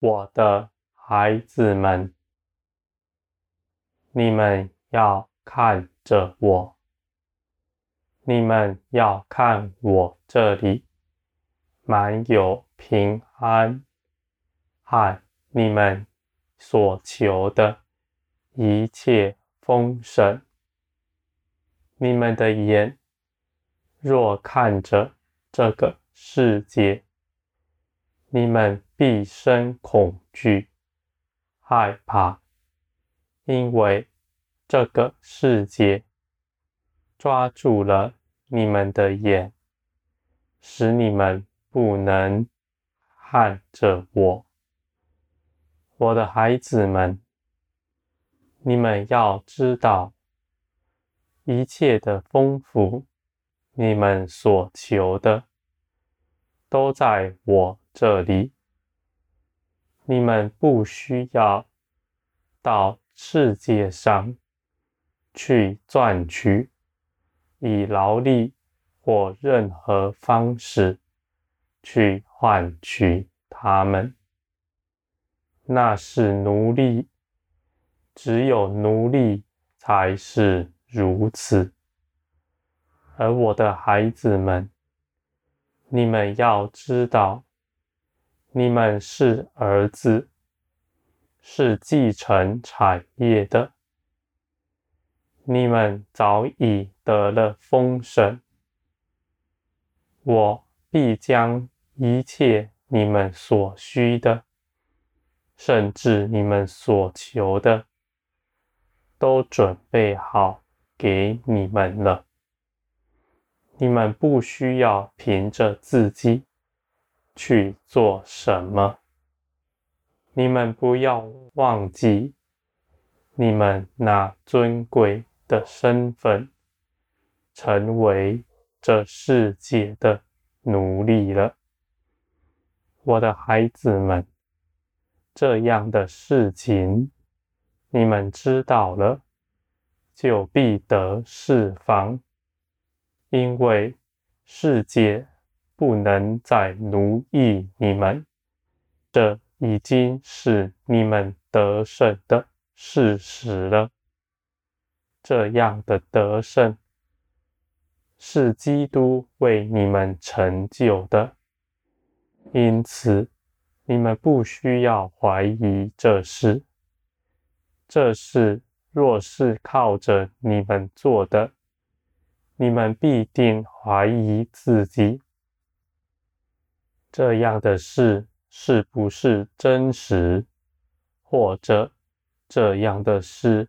我的孩子们，你们要看着我，你们要看我这里，满有平安和你们所求的一切丰盛。你们的眼若看着这个世界，你们必生恐惧、害怕，因为这个世界抓住了你们的眼，使你们不能看着我。我的孩子们，你们要知道。一切的丰富，你们所求的，都在我这里。你们不需要到世界上去赚取，以劳力或任何方式去换取它们。那是奴隶，只有奴隶才是。如此，而我的孩子们，你们要知道，你们是儿子，是继承产业的。你们早已得了封神，我必将一切你们所需的，甚至你们所求的，都准备好。给你们了，你们不需要凭着自己去做什么。你们不要忘记你们那尊贵的身份，成为这世界的奴隶了。我的孩子们，这样的事情你们知道了。就必得释放，因为世界不能再奴役你们，这已经是你们得胜的事实了。这样的得胜是基督为你们成就的，因此你们不需要怀疑这事，这事。若是靠着你们做的，你们必定怀疑自己。这样的事是不是真实？或者这样的事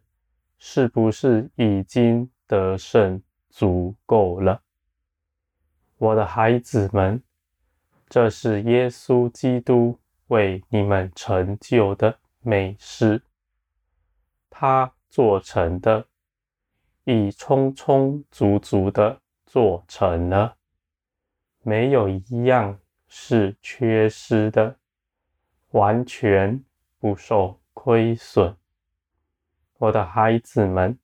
是不是已经得胜足够了？我的孩子们，这是耶稣基督为你们成就的美事，他。做成的，已充充足足的做成了，没有一样是缺失的，完全不受亏损。我的孩子们，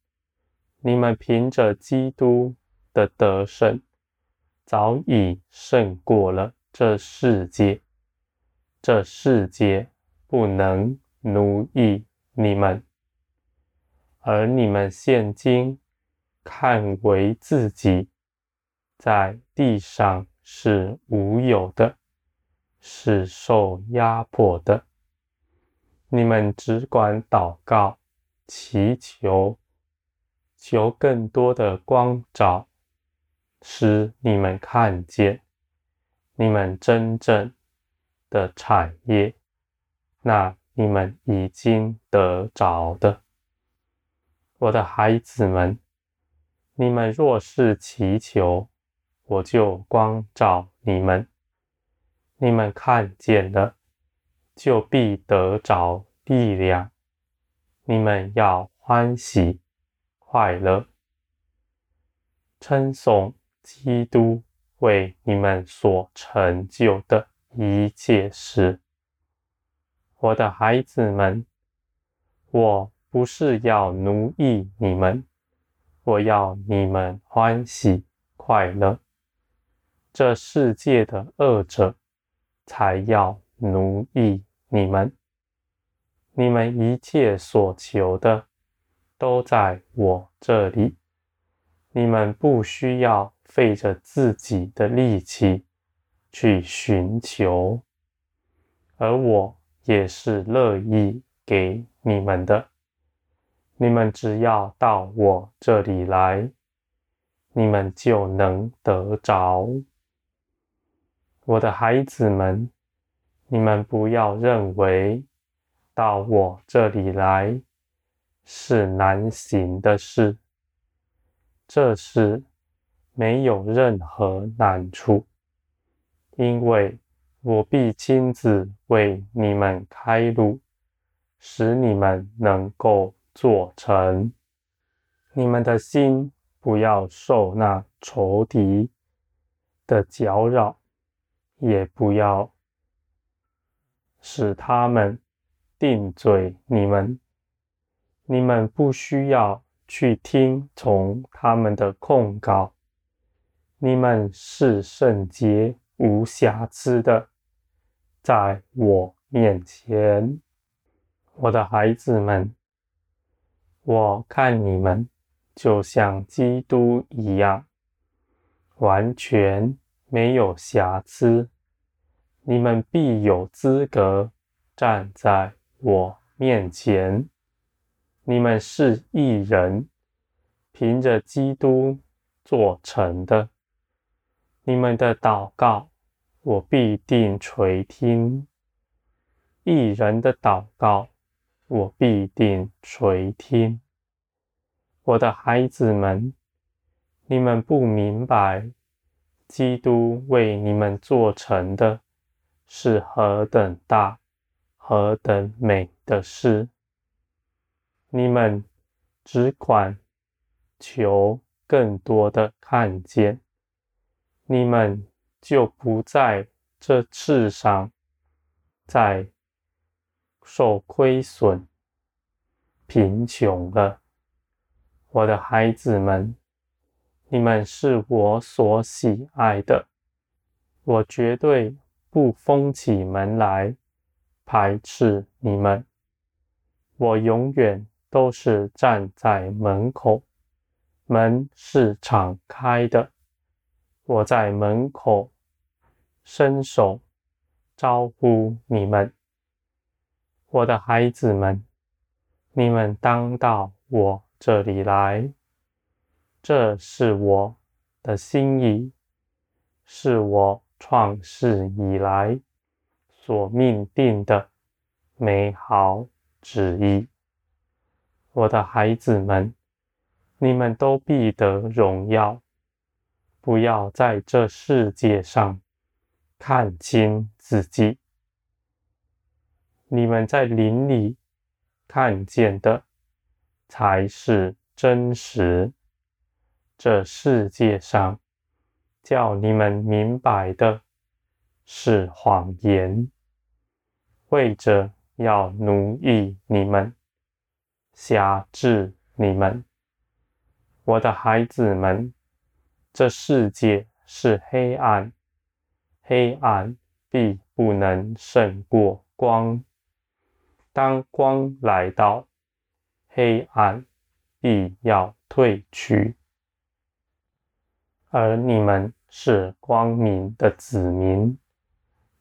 你们凭着基督的得胜，早已胜过了这世界，这世界不能奴役你们。而你们现今看为自己在地上是无有的，是受压迫的，你们只管祷告、祈求，求更多的光照，使你们看见你们真正的产业，那你们已经得着的。我的孩子们，你们若是祈求，我就光照你们。你们看见了，就必得着力量。你们要欢喜快乐，称颂基督为你们所成就的一切事。我的孩子们，我。不是要奴役你们，我要你们欢喜快乐。这世界的恶者才要奴役你们，你们一切所求的都在我这里，你们不需要费着自己的力气去寻求，而我也是乐意给你们的。你们只要到我这里来，你们就能得着。我的孩子们，你们不要认为到我这里来是难行的事，这事没有任何难处，因为我必亲自为你们开路，使你们能够。做成，你们的心不要受那仇敌的搅扰，也不要使他们定罪你们。你们不需要去听从他们的控告。你们是圣洁无瑕疵的，在我面前，我的孩子们。我看你们就像基督一样，完全没有瑕疵。你们必有资格站在我面前。你们是一人，凭着基督做成的。你们的祷告，我必定垂听。一人的祷告。我必定垂听，我的孩子们，你们不明白，基督为你们做成的是何等大、何等美的事。你们只管求更多的看见，你们就不在这世上，在。受亏损、贫穷了，我的孩子们，你们是我所喜爱的，我绝对不封起门来排斥你们，我永远都是站在门口，门是敞开的，我在门口伸手招呼你们。我的孩子们，你们当到我这里来，这是我的心意，是我创世以来所命定的美好旨意。我的孩子们，你们都必得荣耀，不要在这世界上看清自己。你们在灵里看见的才是真实，这世界上叫你们明白的是谎言，为着要奴役你们、辖制你们。我的孩子们，这世界是黑暗，黑暗必不能胜过光。当光来到，黑暗必要退去，而你们是光明的子民，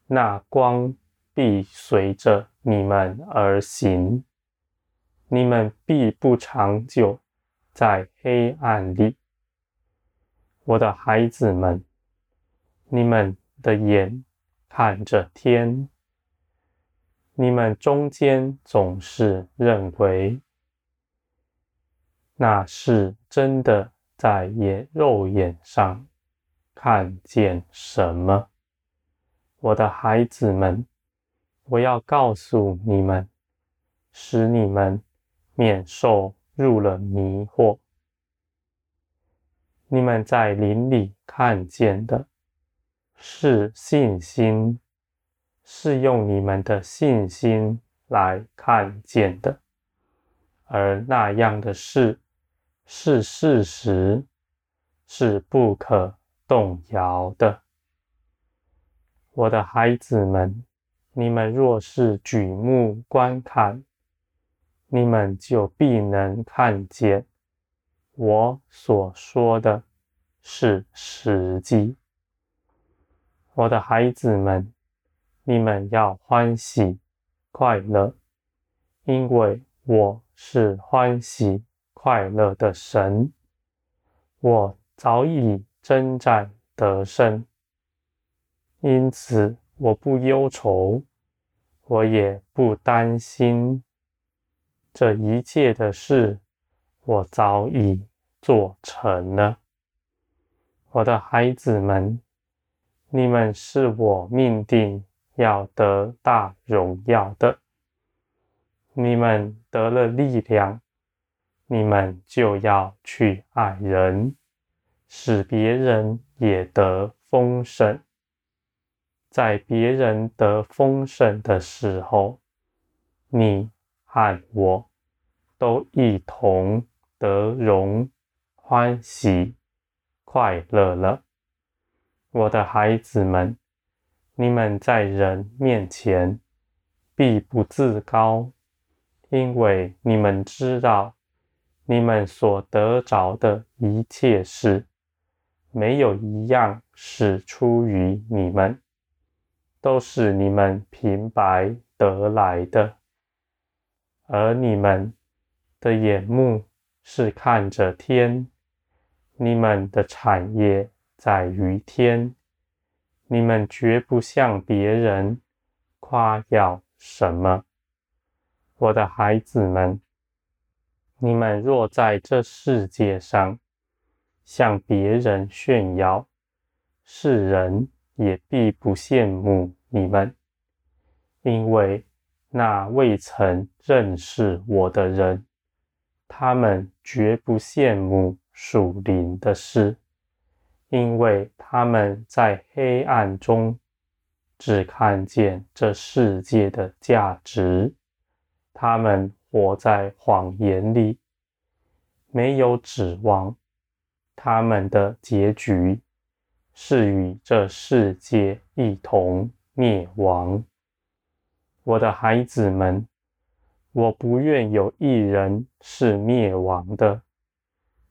那光必随着你们而行，你们必不长久在黑暗里。我的孩子们，你们的眼看着天。你们中间总是认为那是真的，在眼肉眼上看见什么？我的孩子们，我要告诉你们，使你们免受入了迷惑。你们在林里看见的是信心。是用你们的信心来看见的，而那样的事是事实，是不可动摇的。我的孩子们，你们若是举目观看，你们就必能看见我所说的是实际。我的孩子们，你们要欢喜快乐，因为我是欢喜快乐的神。我早已征战得胜，因此我不忧愁，我也不担心。这一切的事，我早已做成了。我的孩子们，你们是我命定要得大荣耀的。你们得了力量，你们就要去爱人，使别人也得丰盛。在别人得丰盛的时候，你。和我都一同得荣、欢喜、快乐了。我的孩子们，你们在人面前必不自高，因为你们知道，你们所得着的一切事，没有一样是出于你们，都是你们平白得来的。而你们的眼目是看着天，你们的产业在于天，你们绝不向别人夸耀什么。我的孩子们，你们若在这世界上向别人炫耀，世人也必不羡慕你们，因为。那未曾认识我的人，他们绝不羡慕属灵的事，因为他们在黑暗中只看见这世界的价值，他们活在谎言里，没有指望，他们的结局是与这世界一同灭亡。我的孩子们，我不愿有一人是灭亡的。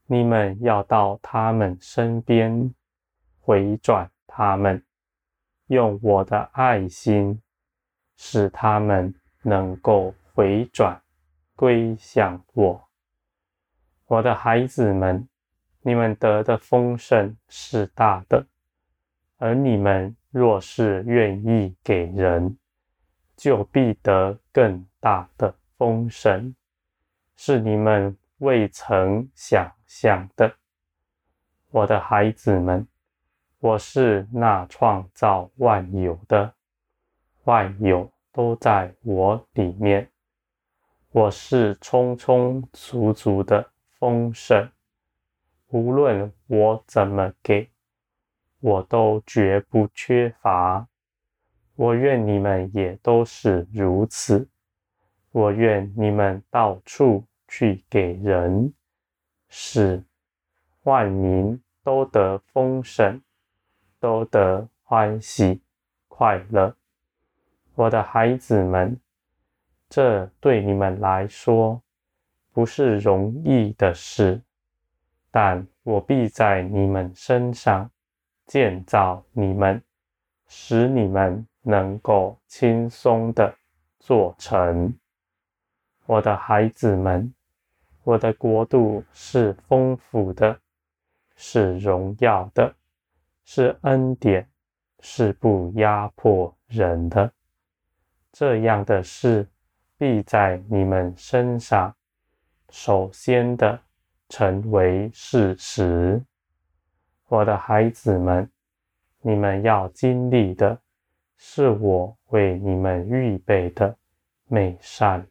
你们要到他们身边，回转他们，用我的爱心，使他们能够回转归向我。我的孩子们，你们得的丰盛是大的，而你们若是愿意给人，就必得更大的丰盛，是你们未曾想象的。我的孩子们，我是那创造万有的，万有都在我里面。我是充充足足的丰盛，无论我怎么给，我都绝不缺乏。我愿你们也都是如此。我愿你们到处去给人，使万民都得丰盛，都得欢喜快乐。我的孩子们，这对你们来说不是容易的事，但我必在你们身上建造你们，使你们。能够轻松地做成，我的孩子们，我的国度是丰富的，是荣耀的，是恩典，是不压迫人的。这样的事必在你们身上首先的成为事实。我的孩子们，你们要经历的。是我为你们预备的美善